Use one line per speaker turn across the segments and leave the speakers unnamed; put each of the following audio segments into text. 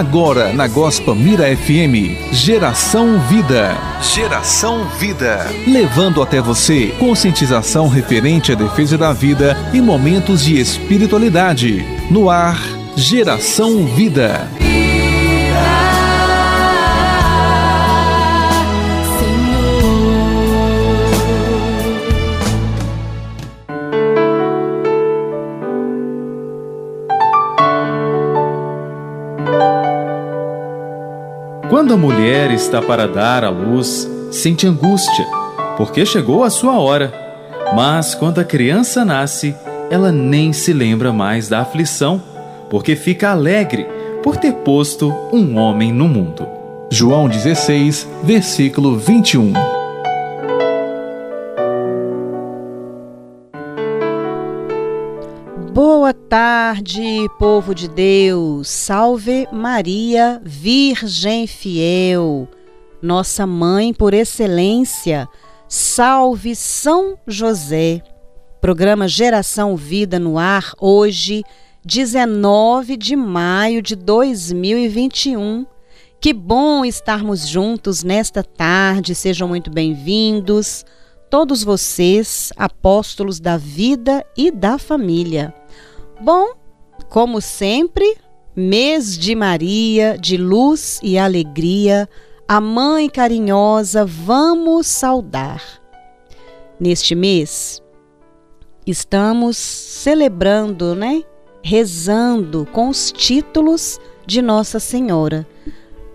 Agora na Gospel Mira FM, Geração Vida. Geração Vida. Levando até você conscientização referente à defesa da vida e momentos de espiritualidade. No ar, Geração Vida.
Quando a mulher está para dar à luz, sente angústia, porque chegou a sua hora. Mas quando a criança nasce, ela nem se lembra mais da aflição, porque fica alegre por ter posto um homem no mundo.
João 16, versículo 21.
Tarde, povo de Deus. Salve Maria, Virgem fiel, nossa mãe por excelência. Salve São José. Programa Geração Vida no ar, hoje, 19 de maio de 2021. Que bom estarmos juntos nesta tarde, sejam muito bem-vindos. Todos vocês, apóstolos da vida e da família. Bom, como sempre, mês de Maria, de luz e alegria, a mãe carinhosa, vamos saudar. Neste mês, estamos celebrando, né? Rezando com os títulos de Nossa Senhora.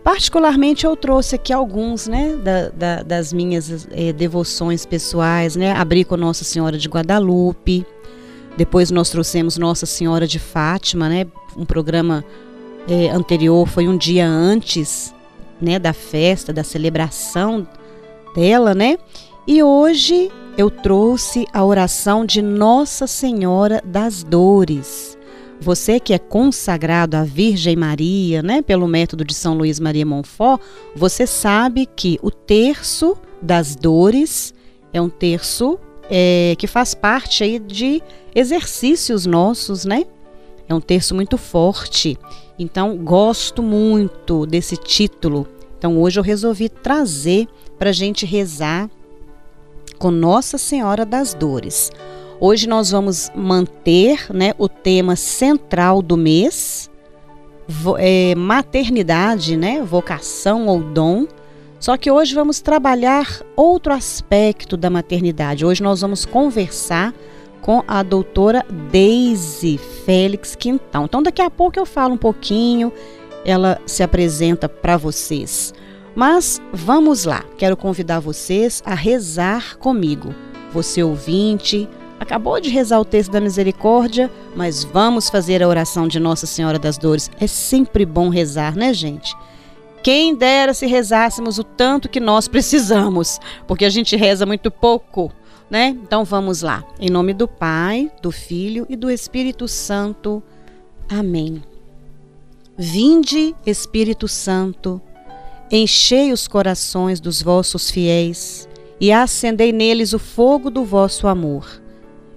Particularmente eu trouxe aqui alguns, né, da, da, das minhas eh, devoções pessoais, né, abri com Nossa Senhora de Guadalupe, depois nós trouxemos Nossa Senhora de Fátima, né? Um programa é, anterior foi um dia antes, né? Da festa, da celebração dela, né? E hoje eu trouxe a oração de Nossa Senhora das Dores. Você que é consagrado à Virgem Maria, né, pelo método de São Luís Maria Monfort, você sabe que o terço das dores é um terço é, que faz parte aí de exercícios nossos, né? É um texto muito forte. Então, gosto muito desse título. Então, hoje eu resolvi trazer para a gente rezar com Nossa Senhora das Dores. Hoje nós vamos manter né, o tema central do mês, é, maternidade, né, vocação ou dom. Só que hoje vamos trabalhar outro aspecto da maternidade. Hoje nós vamos conversar com a doutora Daisy Félix Quintão. Então daqui a pouco eu falo um pouquinho, ela se apresenta para vocês. Mas vamos lá, quero convidar vocês a rezar comigo. Você ouvinte, acabou de rezar o texto da misericórdia, mas vamos fazer a oração de Nossa Senhora das Dores. É sempre bom rezar, né, gente? Quem dera se rezássemos o tanto que nós precisamos, porque a gente reza muito pouco, né? Então vamos lá. Em nome do Pai, do Filho e do Espírito Santo. Amém. Vinde, Espírito Santo, enchei os corações dos vossos fiéis e acendei neles o fogo do vosso amor.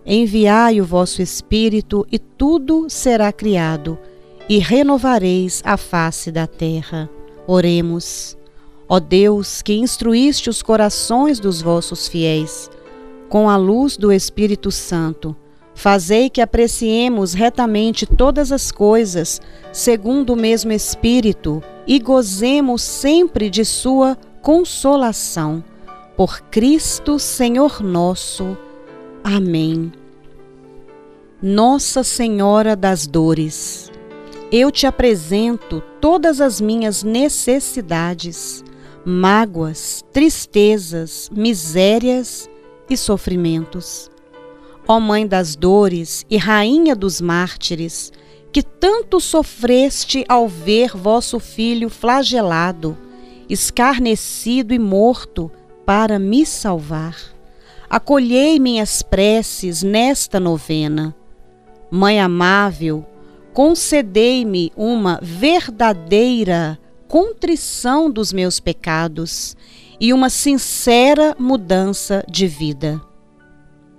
Enviai o vosso Espírito e tudo será criado, e renovareis a face da terra. Oremos. Ó Deus, que instruíste os corações dos vossos fiéis, com a luz do Espírito Santo, fazei que apreciemos retamente todas as coisas, segundo o mesmo Espírito, e gozemos sempre de Sua consolação. Por Cristo Senhor nosso. Amém. Nossa Senhora das Dores eu te apresento todas as minhas necessidades, mágoas, tristezas, misérias e sofrimentos. Ó Mãe das dores e Rainha dos mártires, que tanto sofreste ao ver vosso filho flagelado, escarnecido e morto, para me salvar. Acolhei minhas preces nesta novena. Mãe amável, concedei-me uma verdadeira contrição dos meus pecados e uma sincera mudança de vida.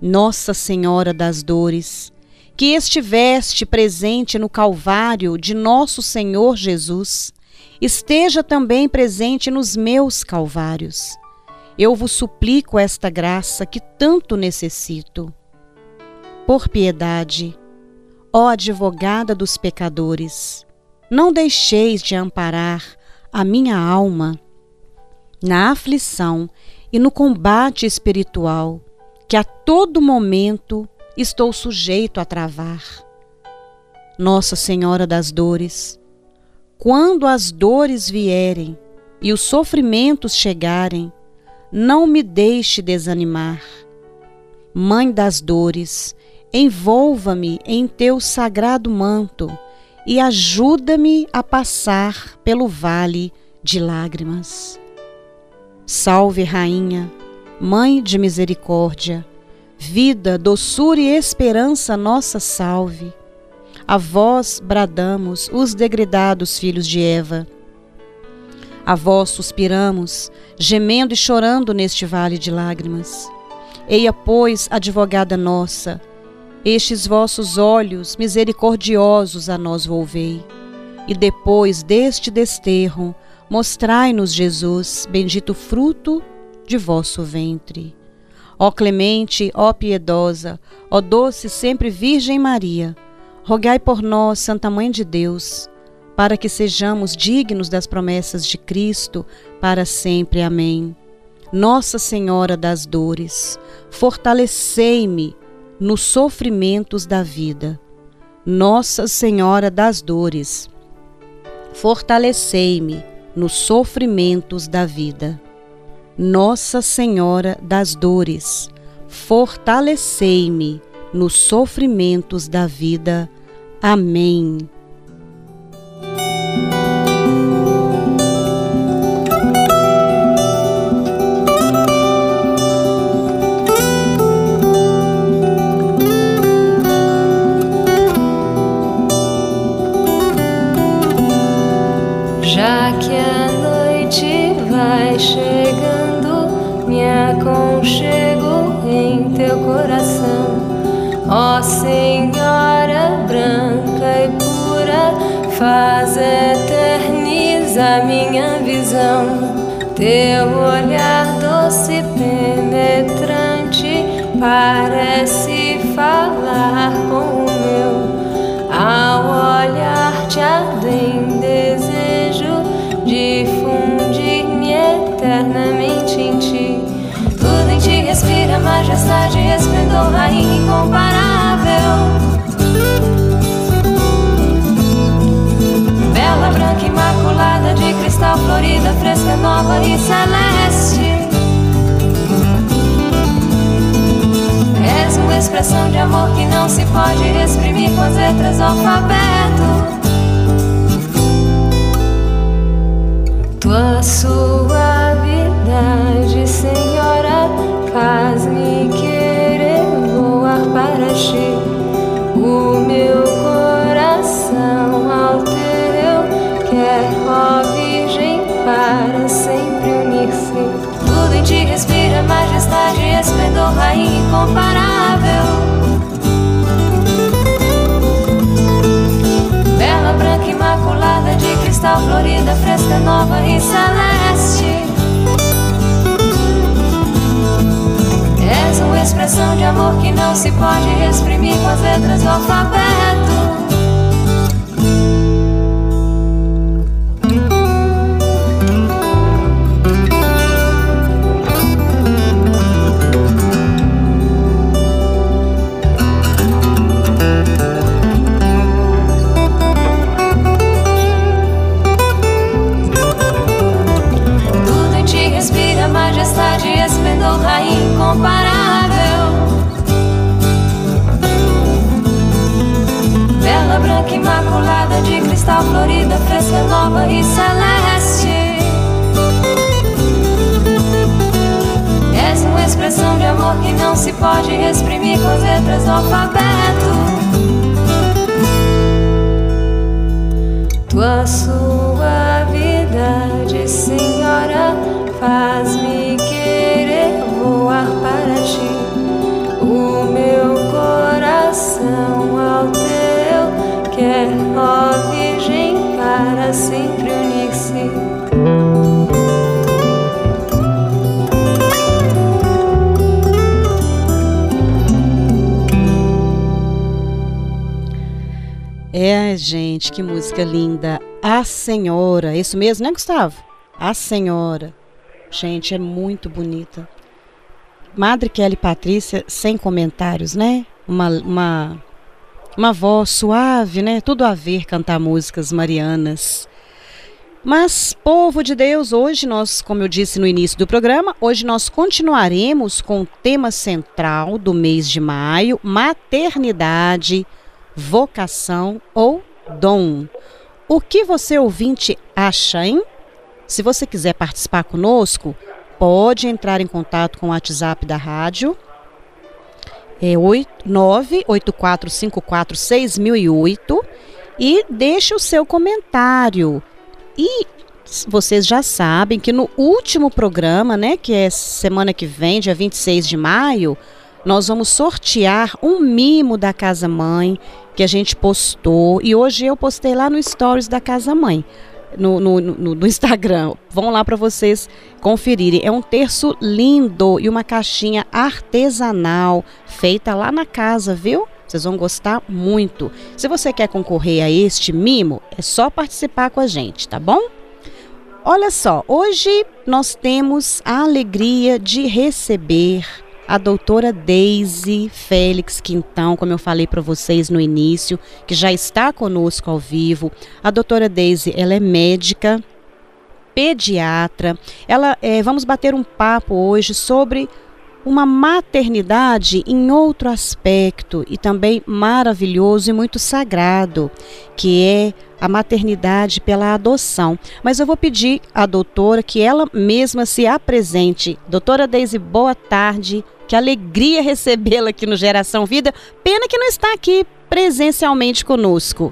Nossa Senhora das Dores, que estiveste presente no Calvário de nosso Senhor Jesus esteja também presente nos meus calvários. Eu vos suplico esta graça que tanto necessito. Por piedade, ó advogada dos pecadores, não deixeis de amparar a minha alma na aflição e no combate espiritual que a todo momento estou sujeito a travar. Nossa Senhora das Dores, quando as dores vierem e os sofrimentos chegarem, não me deixe desanimar. Mãe das dores, envolva-me em teu sagrado manto e ajuda-me a passar pelo vale de lágrimas. Salve, Rainha, Mãe de misericórdia, vida, doçura e esperança, nossa salve. A vós bradamos, os degredados filhos de Eva. A vós suspiramos, gemendo e chorando neste vale de lágrimas. Eia, pois, advogada nossa, estes vossos olhos misericordiosos a nós volvei. E depois deste desterro, mostrai-nos Jesus, bendito fruto de vosso ventre. Ó clemente, ó piedosa, ó doce sempre Virgem Maria, rogai por nós, Santa Mãe de Deus, para que sejamos dignos das promessas de Cristo para sempre. Amém. Nossa Senhora das Dores, fortalecei-me nos sofrimentos da vida. Nossa Senhora das Dores, fortalecei-me nos sofrimentos da vida. Nossa Senhora das Dores, fortalecei-me nos sofrimentos da vida. Amém.
Ó Senhora branca e pura, faz eterniza minha visão. Teu olhar doce penetrante parece falar com o meu. Ao olhar te ardem majestade, esplendor, rainha incomparável. branca imaculada de cristal florida, fresca, nova e celeste. És uma expressão de amor que não se pode exprimir com as letras do alfabeto. Tua suavidade, Senhora, faz-me querer voar para ti. O meu coração ao quer, ó Virgem, para sempre unir-se. Tudo em ti respira majestade, esplendor, rainha incomparável. Bela, branca, imaculada, de cristal florida, fresca, nova e celeste. Expressão de amor que não se pode exprimir com as letras do alfabeto.
Gente, que música linda. A Senhora, isso mesmo, né, Gustavo? A Senhora. Gente, é muito bonita. Madre Kelly Patrícia, sem comentários, né? Uma, uma, uma voz suave, né? Tudo a ver cantar músicas marianas. Mas, povo de Deus, hoje nós, como eu disse no início do programa, hoje nós continuaremos com o tema central do mês de maio: maternidade, vocação ou dom. O que você ouvinte acha, hein? Se você quiser participar conosco, pode entrar em contato com o WhatsApp da rádio. É 984546008 e deixe o seu comentário. E vocês já sabem que no último programa, né, que é semana que vem, dia 26 de maio, nós vamos sortear um mimo da Casa Mãe que a gente postou. E hoje eu postei lá no Stories da Casa Mãe. No, no, no, no Instagram. Vão lá para vocês conferirem. É um terço lindo e uma caixinha artesanal feita lá na casa, viu? Vocês vão gostar muito. Se você quer concorrer a este mimo, é só participar com a gente, tá bom? Olha só, hoje nós temos a alegria de receber a doutora Daisy Félix Quintão, como eu falei para vocês no início, que já está conosco ao vivo. A doutora Daisy, ela é médica, pediatra. Ela, é, vamos bater um papo hoje sobre uma maternidade em outro aspecto e também maravilhoso e muito sagrado, que é a maternidade pela adoção. Mas eu vou pedir à doutora que ela mesma se apresente. Doutora Deise, boa tarde. Que alegria recebê-la aqui no Geração Vida. Pena que não está aqui presencialmente conosco.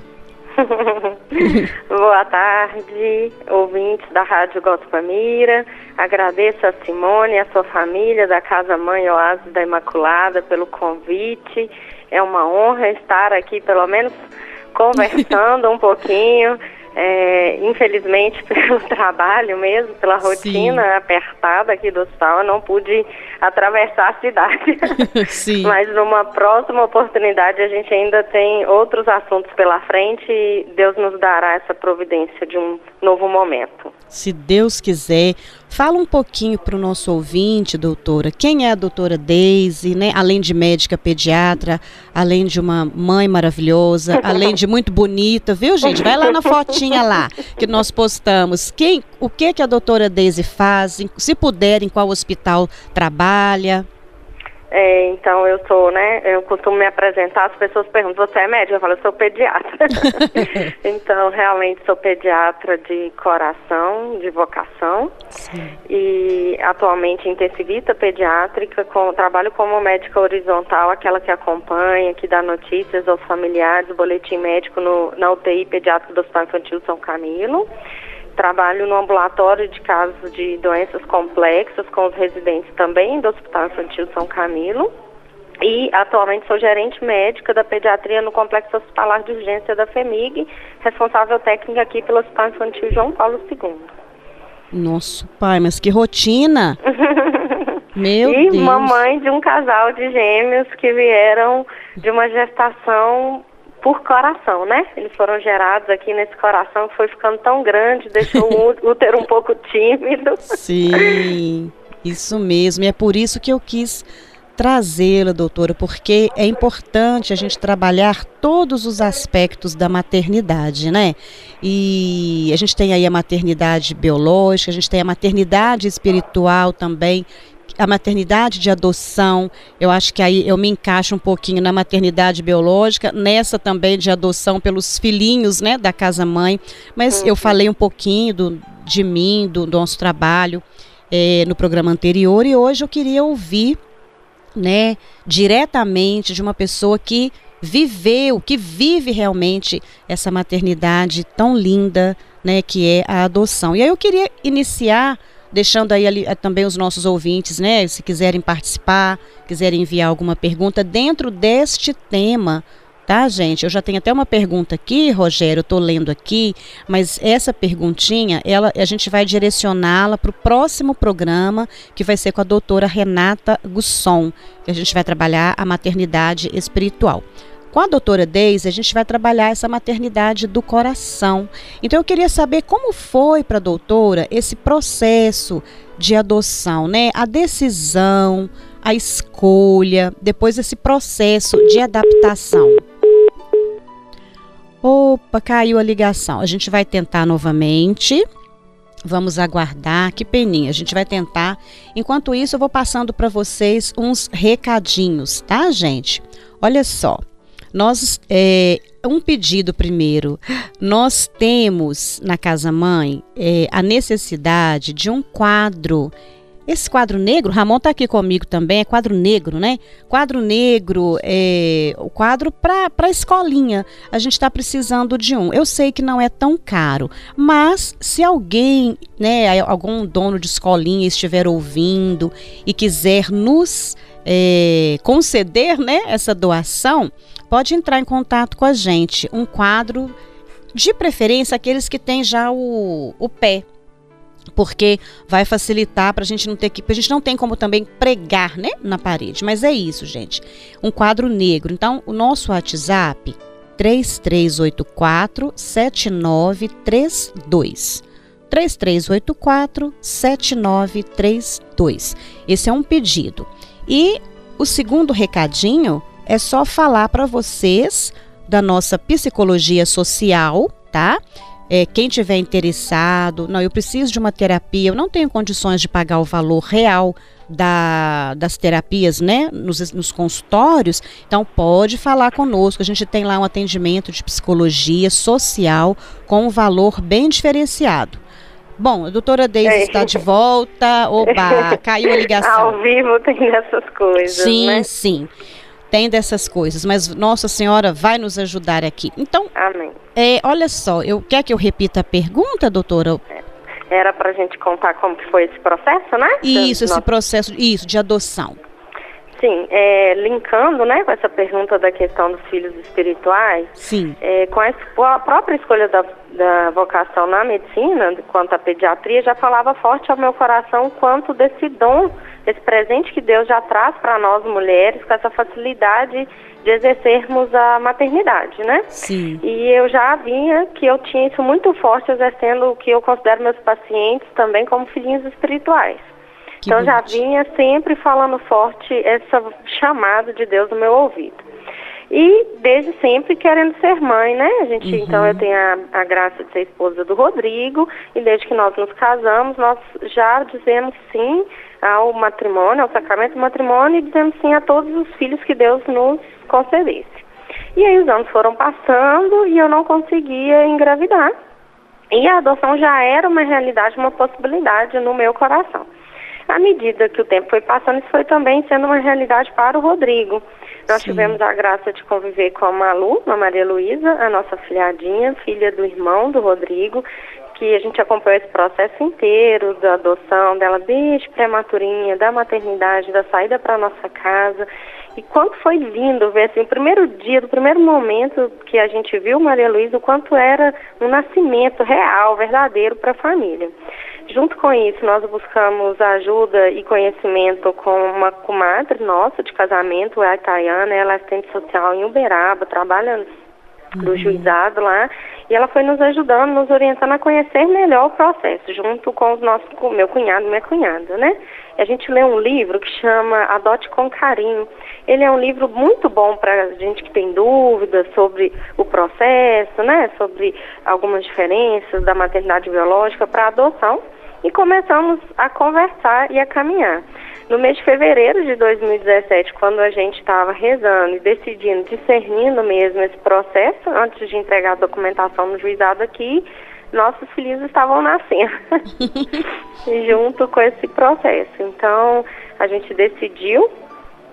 Boa tarde, ouvintes da Rádio Gospel Mira. Agradeço a Simone e a sua família da Casa Mãe Oásis da Imaculada pelo convite. É uma honra estar aqui, pelo menos conversando um pouquinho. É, infelizmente, pelo trabalho mesmo, pela rotina Sim. apertada aqui do hospital, eu não pude atravessar a cidade. Sim. Mas numa próxima oportunidade a gente ainda tem outros assuntos pela frente e Deus nos dará essa providência de um novo momento.
Se Deus quiser, fala um pouquinho para o nosso ouvinte, doutora. Quem é a doutora Daisy, né? Além de médica pediatra, além de uma mãe maravilhosa, além de muito bonita, viu, gente? Vai lá na fotinha lá que nós postamos. Quem, o que que a doutora Daisy faz? Se puder, em qual hospital trabalha?
É, então eu sou, né? Eu costumo me apresentar, as pessoas perguntam, você é médica? Eu falo, eu sou pediatra. então, realmente sou pediatra de coração, de vocação. Sim. E atualmente intensivista pediátrica, com, trabalho como médica horizontal, aquela que acompanha, que dá notícias aos familiares, boletim médico no, na UTI pediátrica do Hospital Infantil São Camilo. Trabalho no ambulatório de casos de doenças complexas com os residentes também do Hospital Infantil São Camilo. E atualmente sou gerente médica da pediatria no Complexo Hospitalar de Urgência da FEMIG, responsável técnica aqui pelo Hospital Infantil João Paulo II.
Nosso pai, mas que rotina! Meu
e
Deus!
mamãe de um casal de gêmeos que vieram de uma gestação por coração, né? Eles foram gerados aqui nesse coração que foi ficando tão grande, deixou o útero um pouco tímido.
Sim, isso mesmo. E é por isso que eu quis trazê-la, doutora, porque é importante a gente trabalhar todos os aspectos da maternidade, né? E a gente tem aí a maternidade biológica, a gente tem a maternidade espiritual também, a maternidade de adoção, eu acho que aí eu me encaixo um pouquinho na maternidade biológica, nessa também de adoção pelos filhinhos, né, da casa mãe. Mas uhum. eu falei um pouquinho do, de mim, do, do nosso trabalho é, no programa anterior e hoje eu queria ouvir, né, diretamente de uma pessoa que viveu, que vive realmente essa maternidade tão linda, né, que é a adoção. E aí eu queria iniciar deixando aí ali, eh, também os nossos ouvintes, né, se quiserem participar, quiserem enviar alguma pergunta dentro deste tema, tá, gente? Eu já tenho até uma pergunta aqui, Rogério, eu estou lendo aqui, mas essa perguntinha, ela, a gente vai direcioná-la para o próximo programa, que vai ser com a doutora Renata Gusson, que a gente vai trabalhar a maternidade espiritual. Com a doutora Deise, a gente vai trabalhar essa maternidade do coração. Então eu queria saber como foi para a doutora esse processo de adoção, né? A decisão, a escolha, depois esse processo de adaptação. Opa, caiu a ligação. A gente vai tentar novamente. Vamos aguardar, que peninha. A gente vai tentar. Enquanto isso, eu vou passando para vocês uns recadinhos, tá, gente? Olha só. Nós, é, um pedido primeiro. Nós temos na Casa Mãe é, a necessidade de um quadro esse quadro negro, Ramon está aqui comigo também, é quadro negro, né? Quadro negro, é, o quadro para a escolinha. A gente está precisando de um. Eu sei que não é tão caro, mas se alguém, né, algum dono de escolinha estiver ouvindo e quiser nos é, conceder, né, essa doação, pode entrar em contato com a gente. Um quadro, de preferência, aqueles que têm já o, o pé, porque vai facilitar para a gente não ter que. A gente não tem como também pregar né, na parede. Mas é isso, gente. Um quadro negro. Então, o nosso WhatsApp 3384 7932. 3384 7932. Esse é um pedido. E o segundo recadinho é só falar para vocês da nossa psicologia social, tá? É, quem tiver interessado, não, eu preciso de uma terapia, eu não tenho condições de pagar o valor real da, das terapias, né, nos, nos consultórios, então pode falar conosco. A gente tem lá um atendimento de psicologia social com um valor bem diferenciado. Bom, a doutora Deise é. está de volta. Oba, caiu a ligação.
Ao vivo tem essas coisas.
Sim,
né?
sim tem dessas coisas, mas Nossa Senhora vai nos ajudar aqui. Então,
Amém.
É, olha só, eu quer que eu repita a pergunta, doutora?
Era para a gente contar como que foi esse processo, né?
Isso, esse processo, isso, de adoção.
Sim, é, linkando né, com essa pergunta da questão dos filhos espirituais,
Sim.
É, com a própria escolha da, da vocação na medicina, quanto à pediatria, já falava forte ao meu coração quanto desse dom esse presente que Deus já traz para nós mulheres, com essa facilidade de exercermos a maternidade, né?
Sim.
E eu já vinha que eu tinha isso muito forte exercendo o que eu considero meus pacientes também como filhinhos espirituais. Então já vinha sempre falando forte essa chamada de Deus no meu ouvido. E desde sempre querendo ser mãe, né? A gente, uhum. então eu tenho a, a, graça de ser esposa do Rodrigo e desde que nós nos casamos, nós já dizemos sim ao matrimônio, ao sacramento do matrimônio e dizemos sim a todos os filhos que Deus nos concedesse. E aí os anos foram passando e eu não conseguia engravidar. E a adoção já era uma realidade, uma possibilidade no meu coração. À medida que o tempo foi passando, isso foi também sendo uma realidade para o Rodrigo. Nós Sim. tivemos a graça de conviver com a Malu, a Maria Luísa, a nossa filhadinha, filha do irmão do Rodrigo, que a gente acompanhou esse processo inteiro da adoção dela desde prematurinha, da maternidade, da saída para nossa casa. E quanto foi lindo ver assim, o primeiro dia, do primeiro momento que a gente viu Maria Luísa, o quanto era um nascimento real, verdadeiro para a família. Junto com isso, nós buscamos ajuda e conhecimento com uma comadre nossa de casamento, a Itaiana, ela é assistente social em Uberaba, trabalha no uhum. juizado lá, e ela foi nos ajudando, nos orientando a conhecer melhor o processo, junto com os nossos, com meu cunhado e minha cunhada, né? E a gente lê um livro que chama Adote com Carinho. Ele é um livro muito bom para gente que tem dúvidas sobre o processo, né? Sobre algumas diferenças da maternidade biológica para adoção e começamos a conversar e a caminhar. No mês de fevereiro de 2017, quando a gente estava rezando e decidindo, discernindo mesmo esse processo, antes de entregar a documentação no juizado aqui, nossos filhos estavam nascendo junto com esse processo. Então, a gente decidiu,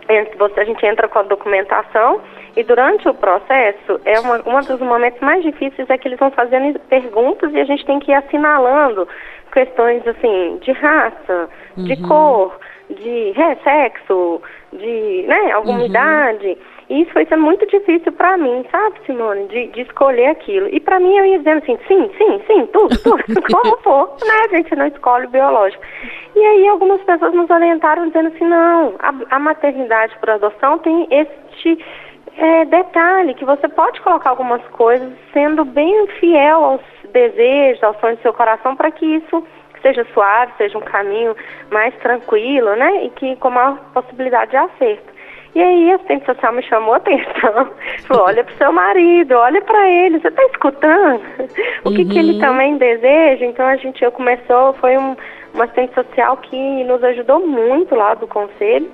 a gente entra com a documentação e durante o processo, é uma, um dos momentos mais difíceis é que eles vão fazendo perguntas e a gente tem que ir assinalando questões assim de raça, uhum. de cor, de é, sexo, de né, alguma uhum. idade. E isso foi sendo muito difícil para mim, sabe, Simone, de, de escolher aquilo. E para mim eu ia dizendo assim, sim, sim, sim, tudo, tudo, como for, né? A gente não escolhe o biológico. E aí algumas pessoas nos orientaram dizendo assim, não, a, a maternidade por adoção tem este é, detalhe que você pode colocar algumas coisas sendo bem fiel aos desejos, aos sonhos do seu coração, para que isso seja suave, seja um caminho mais tranquilo, né? E que com maior possibilidade de acerto. E aí a assistente social me chamou a atenção. Falou, olha para o seu marido, olha para ele, você está escutando? O que, uhum. que ele uhum. também deseja? Então a gente eu começou, foi um, uma assistente social que nos ajudou muito lá do conselho,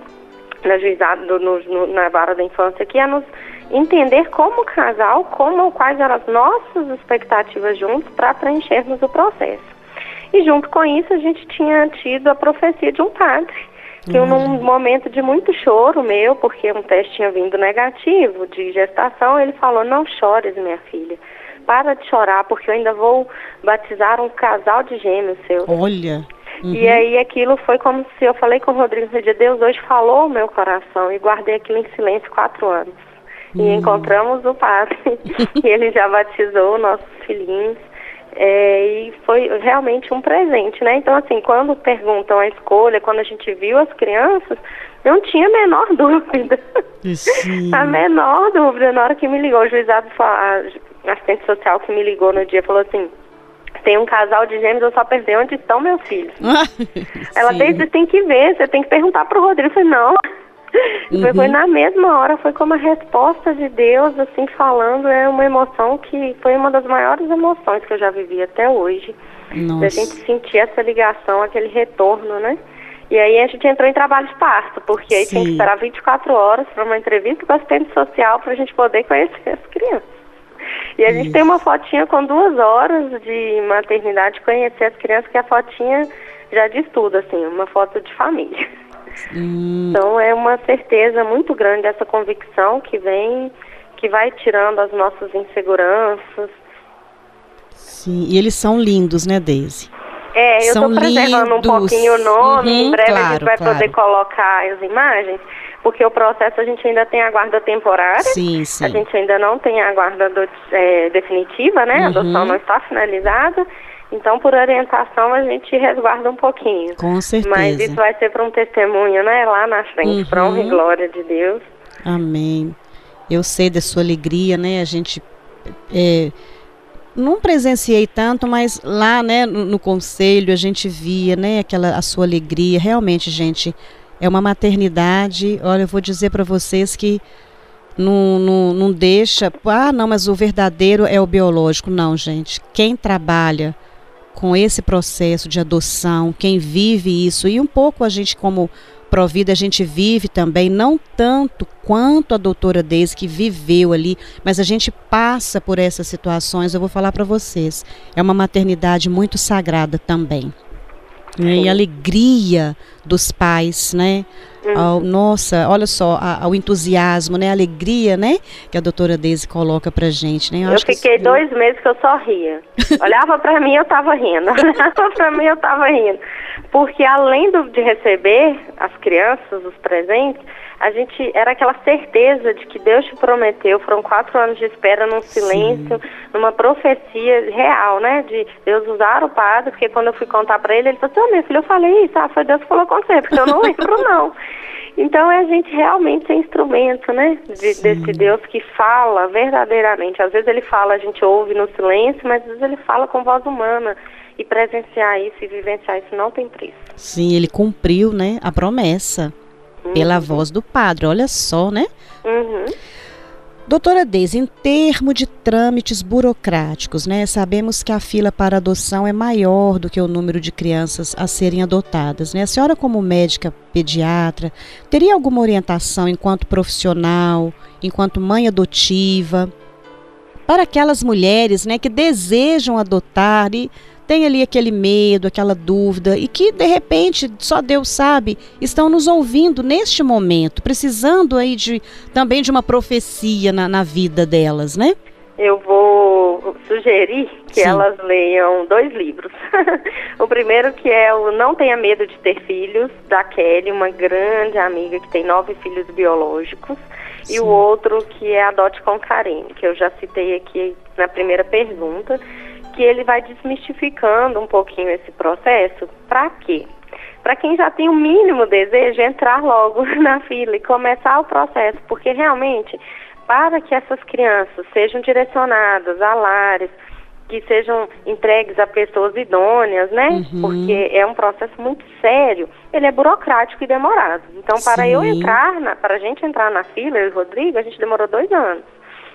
na juizado, no, no, na vara da infância, que a nos entender como casal, como quais eram as nossas expectativas juntos para preenchermos o processo. E junto com isso a gente tinha tido a profecia de um padre, que uhum. num momento de muito choro meu, porque um teste tinha vindo negativo de gestação, ele falou, não chores minha filha, para de chorar, porque eu ainda vou batizar um casal de gêmeos seus.
Olha... Uhum.
E aí aquilo foi como se eu falei com o Rodrigo no dia, Deus hoje falou o meu coração e guardei aquilo em silêncio quatro anos. Uhum. E encontramos o padre e ele já batizou nossos filhinhos. É, e foi realmente um presente, né? Então, assim, quando perguntam a escolha, quando a gente viu as crianças, não tinha a menor dúvida. A menor dúvida. Na hora que me ligou, o juizado, a assistente social que me ligou no dia, falou assim: tem um casal de gêmeos, eu só perdi onde estão meus filhos. Ela disse, você tem que ver, você tem que perguntar pro Rodrigo. Eu falei, não. Uhum. Foi na mesma hora, foi como a resposta de Deus, assim, falando, é uma emoção que foi uma das maiores emoções que eu já vivi até hoje. Nossa. Da gente sentir essa ligação, aquele retorno, né? E aí a gente entrou em trabalho de parto, porque aí Sim. tinha que esperar 24 horas para uma entrevista com assistente social para a gente poder conhecer as crianças. E a Isso. gente tem uma fotinha com duas horas de maternidade, conhecer as crianças, que a fotinha já diz tudo, assim, uma foto de família. Hum. Então é uma certeza muito grande essa convicção que vem, que vai tirando as nossas inseguranças.
Sim, e eles são lindos, né, Daisy?
É, eu estou preservando lindos. um pouquinho o nome, uhum, em breve claro, a gente vai claro. poder colocar as imagens porque o processo a gente ainda tem a guarda temporária.
Sim, sim.
A gente ainda não tem a guarda do, é, definitiva, né? Uhum. A adoção não está finalizada. Então, por orientação, a gente resguarda um pouquinho.
Com certeza.
Mas isso vai ser para um testemunho, né? Lá na frente, uhum. para honra e glória de Deus.
Amém. Eu sei da sua alegria, né? A gente é, não presenciei tanto, mas lá, né, no, no, conselho a gente via, né, aquela a sua alegria. Realmente, gente, é uma maternidade, olha, eu vou dizer para vocês que não, não, não deixa, ah, não, mas o verdadeiro é o biológico. Não, gente. Quem trabalha com esse processo de adoção, quem vive isso, e um pouco a gente, como Provida, a gente vive também, não tanto quanto a doutora Deise, que viveu ali, mas a gente passa por essas situações, eu vou falar para vocês. É uma maternidade muito sagrada também né? e a alegria dos pais, né? Uhum. Ao, nossa, olha só, a, ao entusiasmo, né? A alegria, né? Que a doutora Deise coloca pra gente, né?
Eu, eu fiquei que... dois meses que eu só ria. Olhava pra mim, eu tava rindo. Olhava pra mim, eu tava rindo. Porque além do, de receber as crianças, os presentes, a gente era aquela certeza de que Deus te prometeu, foram quatro anos de espera num silêncio, Sim. numa profecia real, né? De Deus usar o padre, porque quando eu fui contar para ele, ele falou assim, oh, minha filha, eu falei isso, ah, foi Deus que falou com você, porque eu não lembro não. Então é a gente realmente ser instrumento, né? De, desse Deus que fala verdadeiramente. Às vezes ele fala, a gente ouve no silêncio, mas às vezes ele fala com voz humana. E presenciar isso e vivenciar isso não tem preço.
Sim, ele cumpriu, né, a promessa pela uhum. voz do padre. Olha só, né?
Uhum.
Doutora Deise, em termos de trâmites burocráticos, né, sabemos que a fila para adoção é maior do que o número de crianças a serem adotadas. Né? A senhora, como médica pediatra, teria alguma orientação enquanto profissional, enquanto mãe adotiva, para aquelas mulheres né, que desejam adotar e tem ali aquele medo, aquela dúvida e que de repente só Deus sabe estão nos ouvindo neste momento, precisando aí de também de uma profecia na, na vida delas, né?
Eu vou sugerir que Sim. elas leiam dois livros. o primeiro que é o Não Tenha Medo de Ter Filhos, da Kelly, uma grande amiga que tem nove filhos biológicos. Sim. E o outro que é Adote com Carinho, que eu já citei aqui na primeira pergunta que ele vai desmistificando um pouquinho esse processo. Para quê? Para quem já tem o mínimo desejo, entrar logo na fila e começar o processo, porque realmente para que essas crianças sejam direcionadas a lares, que sejam entregues a pessoas idôneas, né? Uhum. Porque é um processo muito sério. Ele é burocrático e demorado. Então, para Sim. eu entrar, na, para a gente entrar na fila, eu e o Rodrigo, a gente demorou dois anos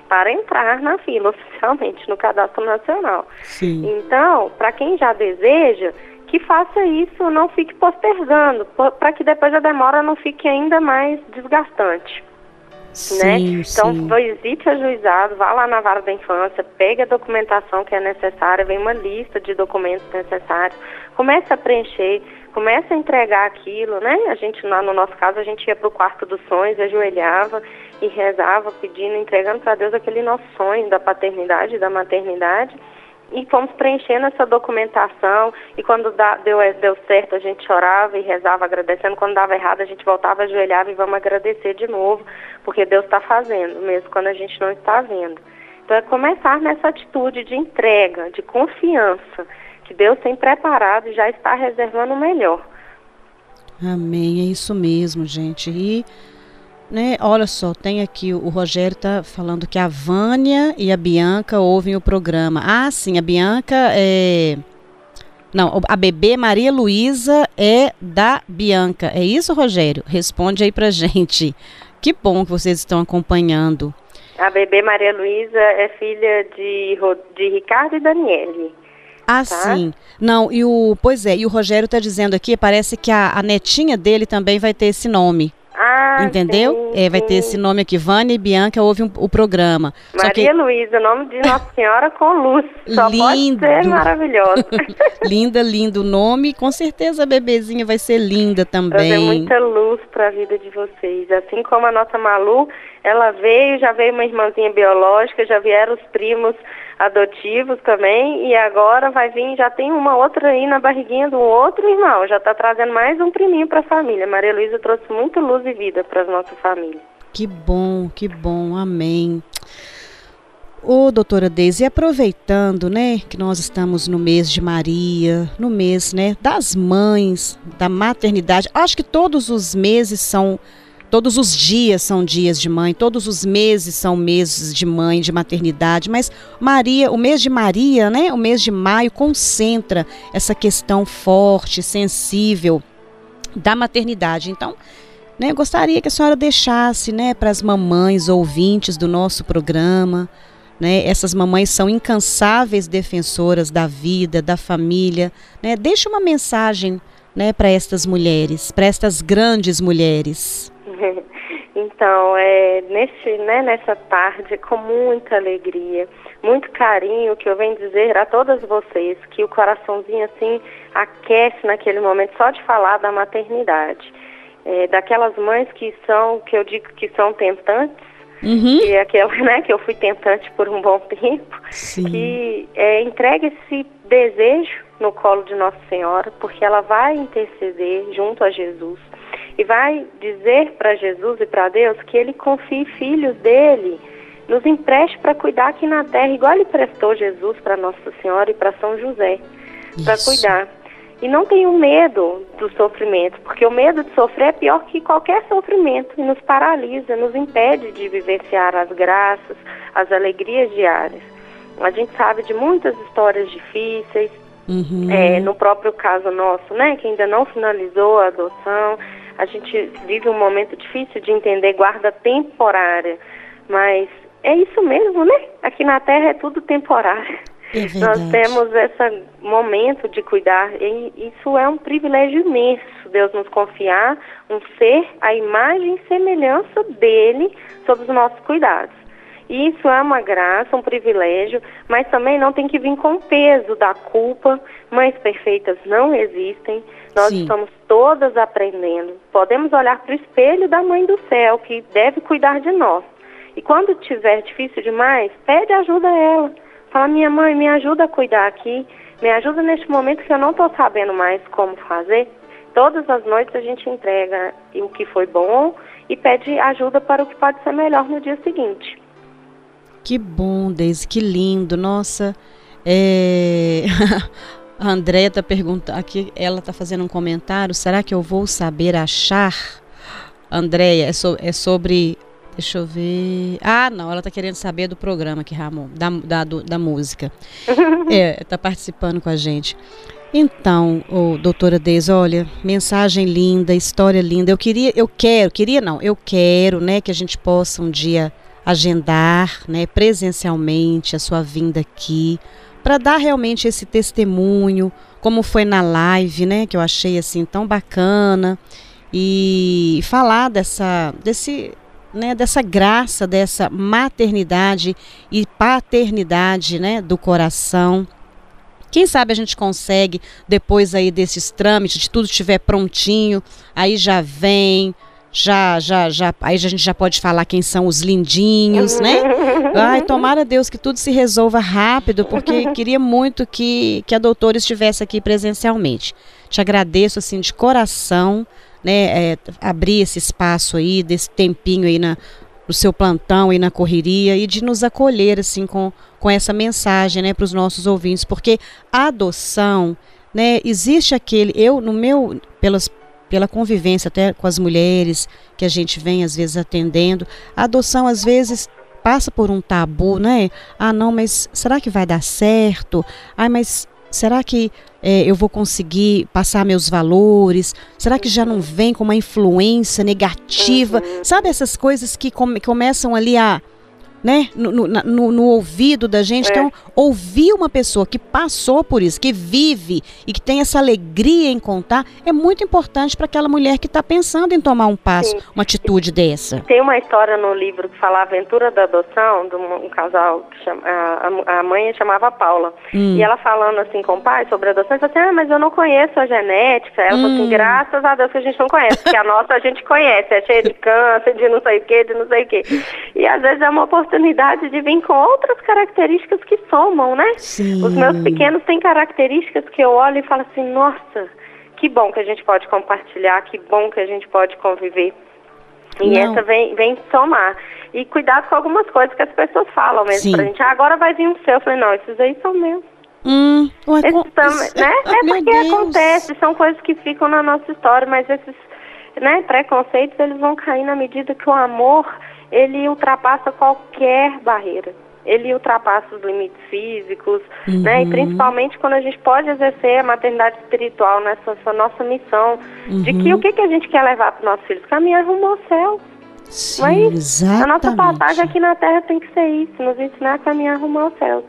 para entrar na fila oficialmente no cadastro nacional. Sim. Então, para quem já deseja, que faça isso, não fique postergando, para que depois a demora não fique ainda mais desgastante. Né? Sim, né? Então, sim. visite a juizado, vá lá na vara da infância, pegue a documentação que é necessária, vem uma lista de documentos necessários, comece a preencher, comece a entregar aquilo, né? A gente, no nosso caso, a gente ia para o quarto dos sonhos, ajoelhava e rezava, pedindo, entregando para Deus aquele nosso sonho da paternidade, da maternidade e fomos preenchendo essa documentação e quando deu, deu certo a gente chorava e rezava agradecendo, quando dava errado a gente voltava, ajoelhava e vamos agradecer de novo, porque Deus está fazendo, mesmo quando a gente não está vendo. Então é começar nessa atitude de entrega, de confiança, que Deus tem preparado e já está reservando o melhor.
Amém, é isso mesmo, gente. E né? Olha só, tem aqui o Rogério tá falando que a Vânia e a Bianca ouvem o programa. Ah, sim, a Bianca é não, a bebê Maria Luísa é da Bianca. É isso, Rogério? Responde aí pra gente. Que bom que vocês estão acompanhando.
A bebê Maria Luísa é filha de, de Ricardo e Daniele.
Ah, tá? sim. Não, e o. Pois é, e o Rogério está dizendo aqui, parece que a, a netinha dele também vai ter esse nome. Ah, Entendeu? Sim, é, vai ter esse nome aqui, Vânia e Bianca ouve um, o programa.
Maria que... Luísa, nome de Nossa Senhora com luz. Só lindo. pode ser maravilhoso.
linda, lindo nome. Com certeza a bebezinha vai ser linda também.
Trazer muita luz para a vida de vocês. Assim como a nossa Malu, ela veio, já veio uma irmãzinha biológica, já vieram os primos adotivos também, e agora vai vir, já tem uma outra aí na barriguinha do outro irmão, já está trazendo mais um priminho para a família. Maria Luísa trouxe muita luz e vida para a nossa família.
Que bom, que bom, amém. Ô, doutora Deise, aproveitando, né, que nós estamos no mês de Maria, no mês, né, das mães, da maternidade, acho que todos os meses são Todos os dias são dias de mãe, todos os meses são meses de mãe, de maternidade, mas Maria, o mês de Maria, né, o mês de maio concentra essa questão forte, sensível da maternidade. Então, né, gostaria que a senhora deixasse, né, para as mamães ouvintes do nosso programa, né, essas mamães são incansáveis defensoras da vida, da família, né? Deixa uma mensagem, né, para estas mulheres, para estas grandes mulheres.
Então, é, nesse, né, nessa tarde, com muita alegria, muito carinho, que eu venho dizer a todas vocês que o coraçãozinho assim aquece naquele momento só de falar da maternidade. É, daquelas mães que são, que eu digo que são tentantes, uhum. que é aquela, né, que eu fui tentante por um bom tempo, Sim. que é, entregue esse desejo no colo de Nossa Senhora, porque ela vai interceder junto a Jesus e vai dizer para Jesus e para Deus que ele confie filhos dele, nos empreste para cuidar aqui na terra, igual ele prestou Jesus para Nossa Senhora e para São José, para cuidar. E não tenham medo do sofrimento, porque o medo de sofrer é pior que qualquer sofrimento e nos paralisa, nos impede de vivenciar as graças, as alegrias diárias. A gente sabe de muitas histórias difíceis, uhum. é, no próprio caso nosso, né, que ainda não finalizou a adoção, a gente vive um momento difícil de entender guarda temporária, mas é isso mesmo, né? Aqui na Terra é tudo temporário. É Nós temos esse momento de cuidar e isso é um privilégio imenso, Deus nos confiar um ser, a imagem e semelhança dele sob os nossos cuidados. Isso é uma graça, um privilégio, mas também não tem que vir com peso da culpa. Mães perfeitas não existem. Nós Sim. estamos todas aprendendo. Podemos olhar para o espelho da Mãe do Céu, que deve cuidar de nós. E quando tiver difícil demais, pede ajuda a ela. Fala, minha mãe, me ajuda a cuidar aqui. Me ajuda neste momento que eu não estou sabendo mais como fazer. Todas as noites a gente entrega o que foi bom e pede ajuda para o que pode ser melhor no dia seguinte.
Que bom, Deise, que lindo. Nossa, é... a Andréia está perguntando, aqui ela está fazendo um comentário, será que eu vou saber achar? Andréia, é, so, é sobre Deixa eu ver. Ah, não, ela está querendo saber do programa aqui, Ramon, da, da, do, da música. é, está participando com a gente. Então, oh, doutora Deise, olha, mensagem linda, história linda. Eu queria, eu quero, queria não, eu quero, né, que a gente possa um dia agendar, né, presencialmente a sua vinda aqui, para dar realmente esse testemunho, como foi na live, né, que eu achei assim tão bacana e falar dessa desse né, dessa graça, dessa maternidade e paternidade, né, do coração. Quem sabe a gente consegue depois aí desses trâmites, de tudo estiver prontinho, aí já vem, já, já, já, aí a gente já pode falar quem são os lindinhos, né? Ai, tomara Deus que tudo se resolva rápido, porque queria muito que, que a doutora estivesse aqui presencialmente. Te agradeço, assim, de coração, né, é, abrir esse espaço aí, desse tempinho aí na, no seu plantão e na correria e de nos acolher assim com, com essa mensagem, né, para os nossos ouvintes, porque a adoção, né, existe aquele eu no meu pelas pela convivência até com as mulheres que a gente vem às vezes atendendo, a adoção às vezes passa por um tabu, né? Ah, não, mas será que vai dar certo? Ah, mas será que é, eu vou conseguir passar meus valores? Será que já não vem com uma influência negativa? Uhum. Sabe essas coisas que come, começam ali a né, no, no, no, ouvido da gente. É. Então, ouvir uma pessoa que passou por isso, que vive e que tem essa alegria em contar, é muito importante para aquela mulher que está pensando em tomar um passo, Sim. uma atitude dessa.
Tem uma história no livro que fala a aventura da adoção, de um, um casal que chama, a, a, mãe chamava Paula. Hum. E ela falando assim com o pai sobre a adoção, falou assim: Ah, mas eu não conheço a genética. Ela hum. falou assim: hum. graças a Deus que a gente não conhece, porque a nossa a gente conhece, é cheia de câncer, de não sei o que, de não sei o que. E às vezes é uma oportunidade oportunidade de vir com outras características que somam, né?
Sim.
Os meus pequenos têm características que eu olho e falo assim, nossa, que bom que a gente pode compartilhar, que bom que a gente pode conviver. E Não. essa vem, vem somar. E cuidado com algumas coisas que as pessoas falam mesmo Sim. pra gente. Ah, agora vai vir um seu. Eu falei, não, esses aí são meus.
Hum, ué,
esses tam, né? é porque Deus. acontece, são coisas que ficam na nossa história, mas esses né, preconceitos eles vão cair na medida que o amor ele ultrapassa qualquer barreira. Ele ultrapassa os limites físicos, uhum. né? E uhum. principalmente quando a gente pode exercer a maternidade espiritual nessa nossa missão uhum. de que o que, que a gente quer levar para os nossos filhos? Caminhar rumo ao céu.
Sim, Não é? Exatamente.
A nossa passagem aqui na Terra tem que ser isso, nos ensinar a caminhar rumo ao céu.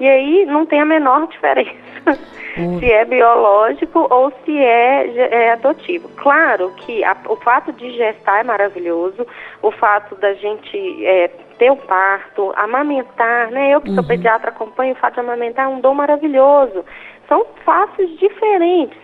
E aí não tem a menor diferença se é biológico ou se é, é adotivo. Claro que a, o fato de gestar é maravilhoso, o fato da gente é, ter o parto, amamentar, né? Eu que sou uhum. pediatra acompanho o fato de amamentar é um dom maravilhoso. São faces diferentes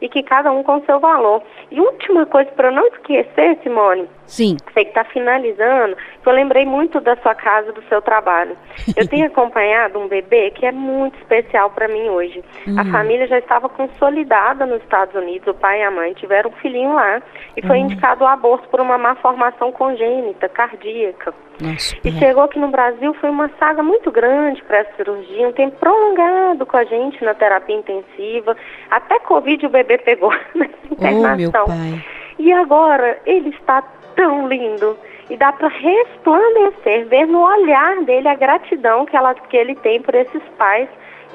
e que cada um com seu valor. E última coisa para não esquecer, Simone,
Sim.
Você que está finalizando, eu lembrei muito da sua casa, do seu trabalho. Eu tenho acompanhado um bebê que é muito especial para mim hoje. Uhum. A família já estava consolidada nos Estados Unidos, o pai e a mãe tiveram um filhinho lá e foi uhum. indicado o aborto por uma má formação congênita, cardíaca.
Nossa,
e chegou aqui no Brasil, foi uma saga muito grande para essa cirurgia, um tempo prolongado com a gente na terapia intensiva. Até Covid o bebê pegou nessa internação. Oh, meu pai. E agora ele está tão lindo. E dá para resplandecer, ver no olhar dele a gratidão que, ela, que ele tem por esses pais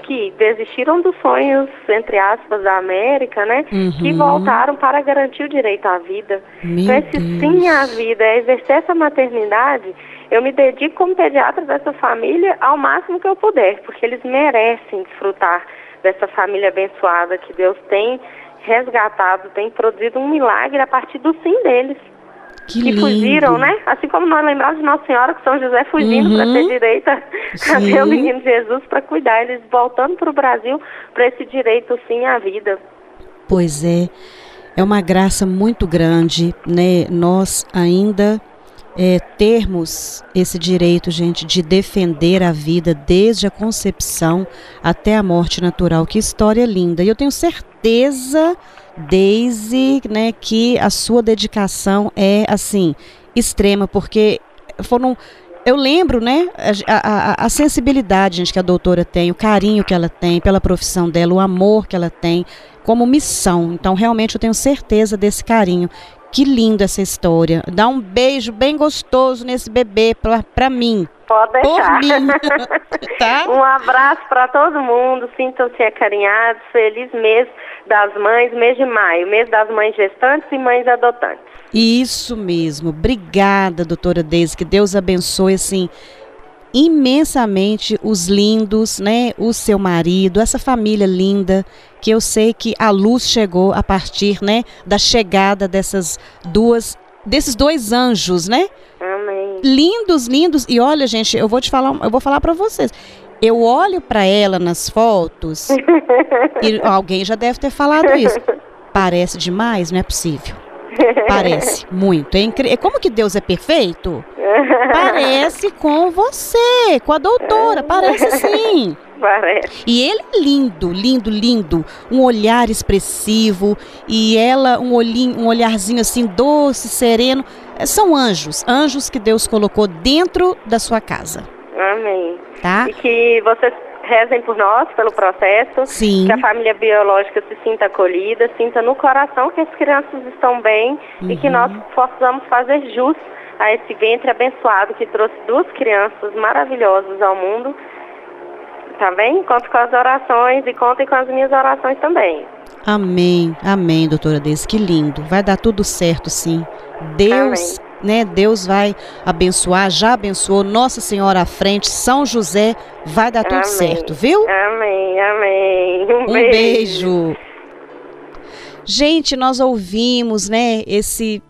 que desistiram dos sonhos, entre aspas, da América, né? Uhum. Que voltaram para garantir o direito à vida.
Meu então,
esse Deus. sim à vida, é exercer essa maternidade, eu me dedico como pediatra dessa família ao máximo que eu puder, porque eles merecem desfrutar dessa família abençoada que Deus tem resgatado, tem produzido um milagre a partir do sim deles.
Que,
que fugiram, né? Assim como nós lembramos de Nossa Senhora, que São José fugindo uhum. para ter direito a ver o menino Jesus para cuidar, eles voltando para o Brasil para esse direito sim à vida.
Pois é, é uma graça muito grande, né? Nós ainda é, termos esse direito, gente, de defender a vida desde a concepção até a morte natural. Que história linda! E eu tenho certeza Daisy, né, que a sua dedicação é assim extrema, porque foram eu lembro, né, a, a, a, sensibilidade gente, que a doutora tem, o carinho que ela tem pela profissão dela, o amor que ela tem como missão. Então, realmente, eu tenho certeza desse carinho Que linda essa história. Dá um beijo bem gostoso nesse bebê pra, pra mim.
Pode deixar.
Por mim. tá?
Um abraço para todo mundo, sintam-se acarinhados, feliz mês das mães, mês de maio, mês das mães gestantes e mães adotantes.
Isso mesmo. Obrigada, doutora Deise. Que Deus abençoe, assim, imensamente os lindos, né? O seu marido, essa família linda, que eu sei que a luz chegou a partir, né? Da chegada dessas duas, desses dois anjos, né?
Amém.
Lindos, lindos. E olha, gente, eu vou te falar, eu vou falar para vocês. Eu olho para ela nas fotos e alguém já deve ter falado isso. Parece demais, não é possível. Parece muito. É incrível. Como que Deus é perfeito? Parece com você, com a doutora. Parece sim.
Parece.
E ele é lindo, lindo, lindo. Um olhar expressivo. E ela, um olhinho, um olharzinho assim, doce, sereno. É, São anjos, anjos que Deus colocou dentro da sua casa.
Amém.
Tá?
E que vocês rezem por nós, pelo processo.
Sim.
Que a família biológica se sinta acolhida, sinta no coração que as crianças estão bem e que nós possamos fazer jus a esse ventre abençoado que trouxe duas crianças maravilhosas ao mundo. Tá bem? Conte com as orações e contem com as minhas orações também.
Amém, amém, doutora Deise, que lindo. Vai dar tudo certo, sim. Deus, né? Deus vai abençoar, já abençoou Nossa Senhora à frente, São José, vai dar tudo
Amém.
certo, viu?
Amém, amém. Um,
Um beijo. Gente, nós ouvimos, né, esse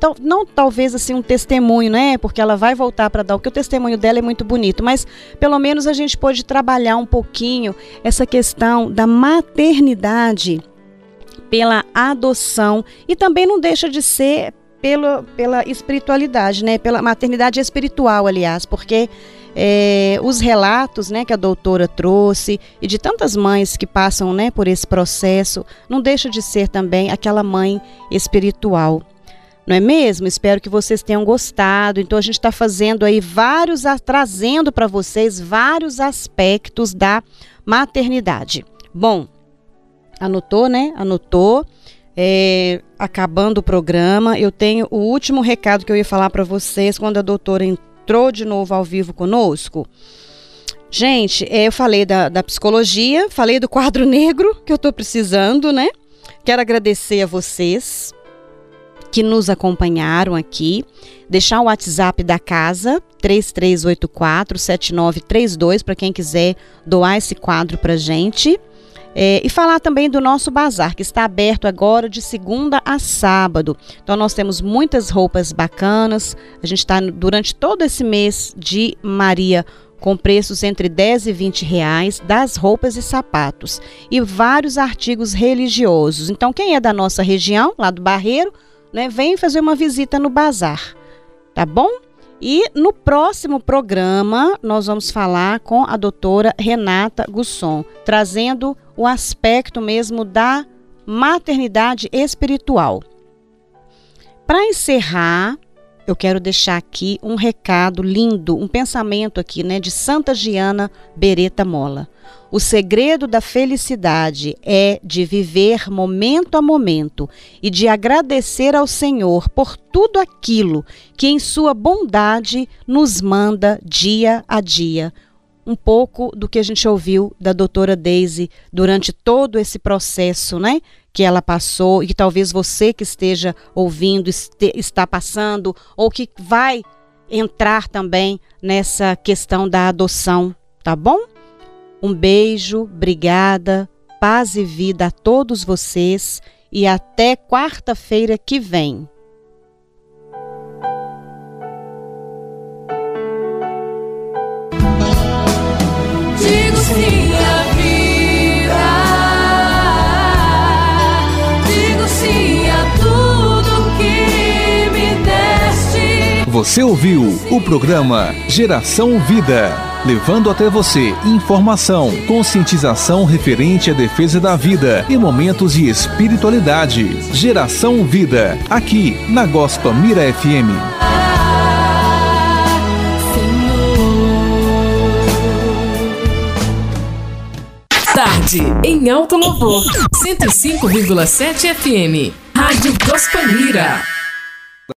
tal- não talvez assim um testemunho, né? Porque ela vai voltar para dar, porque o testemunho dela é muito bonito, mas pelo menos a gente pode trabalhar um pouquinho essa questão da maternidade pela adoção e também não deixa de ser pelo, pela espiritualidade, né? Pela maternidade espiritual, aliás, porque é, os relatos, né, que a doutora trouxe e de tantas mães que passam, né, por esse processo, não deixa de ser também aquela mãe espiritual. Não é mesmo? Espero que vocês tenham gostado. Então a gente está fazendo aí vários, trazendo para vocês vários aspectos da maternidade. Bom, anotou, né? Anotou. É, acabando o programa, eu tenho o último recado que eu ia falar para vocês quando a doutora entrou de novo ao vivo conosco. Gente, é, eu falei da, da psicologia, falei do quadro negro que eu estou precisando, né? Quero agradecer a vocês que nos acompanharam aqui. Deixar o WhatsApp da casa, 3384-7932, para quem quiser doar esse quadro para gente. É, e falar também do nosso bazar, que está aberto agora de segunda a sábado. Então, nós temos muitas roupas bacanas. A gente está durante todo esse mês de Maria com preços entre 10 e 20 reais das roupas e sapatos. E vários artigos religiosos. Então, quem é da nossa região, lá do Barreiro, né, vem fazer uma visita no bazar. Tá bom? E no próximo programa, nós vamos falar com a doutora Renata Gusson, trazendo o aspecto mesmo da maternidade espiritual. Para encerrar, eu quero deixar aqui um recado lindo, um pensamento aqui, né, de Santa Giana Beretta Mola. O segredo da felicidade é de viver momento a momento e de agradecer ao Senhor por tudo aquilo que em sua bondade nos manda dia a dia. Um pouco do que a gente ouviu da doutora Daisy durante todo esse processo, né? Que ela passou e que talvez você que esteja ouvindo este, está passando ou que vai entrar também nessa questão da adoção, tá bom? Um beijo, obrigada, paz e vida a todos vocês e até quarta-feira que vem.
Você ouviu o programa Geração Vida, levando até você informação, conscientização referente à defesa da vida e momentos de espiritualidade. Geração Vida, aqui na Gospa Mira FM.
Em Alto Louvor, 105,7 FM. Rádio Rádio Gospel Mira.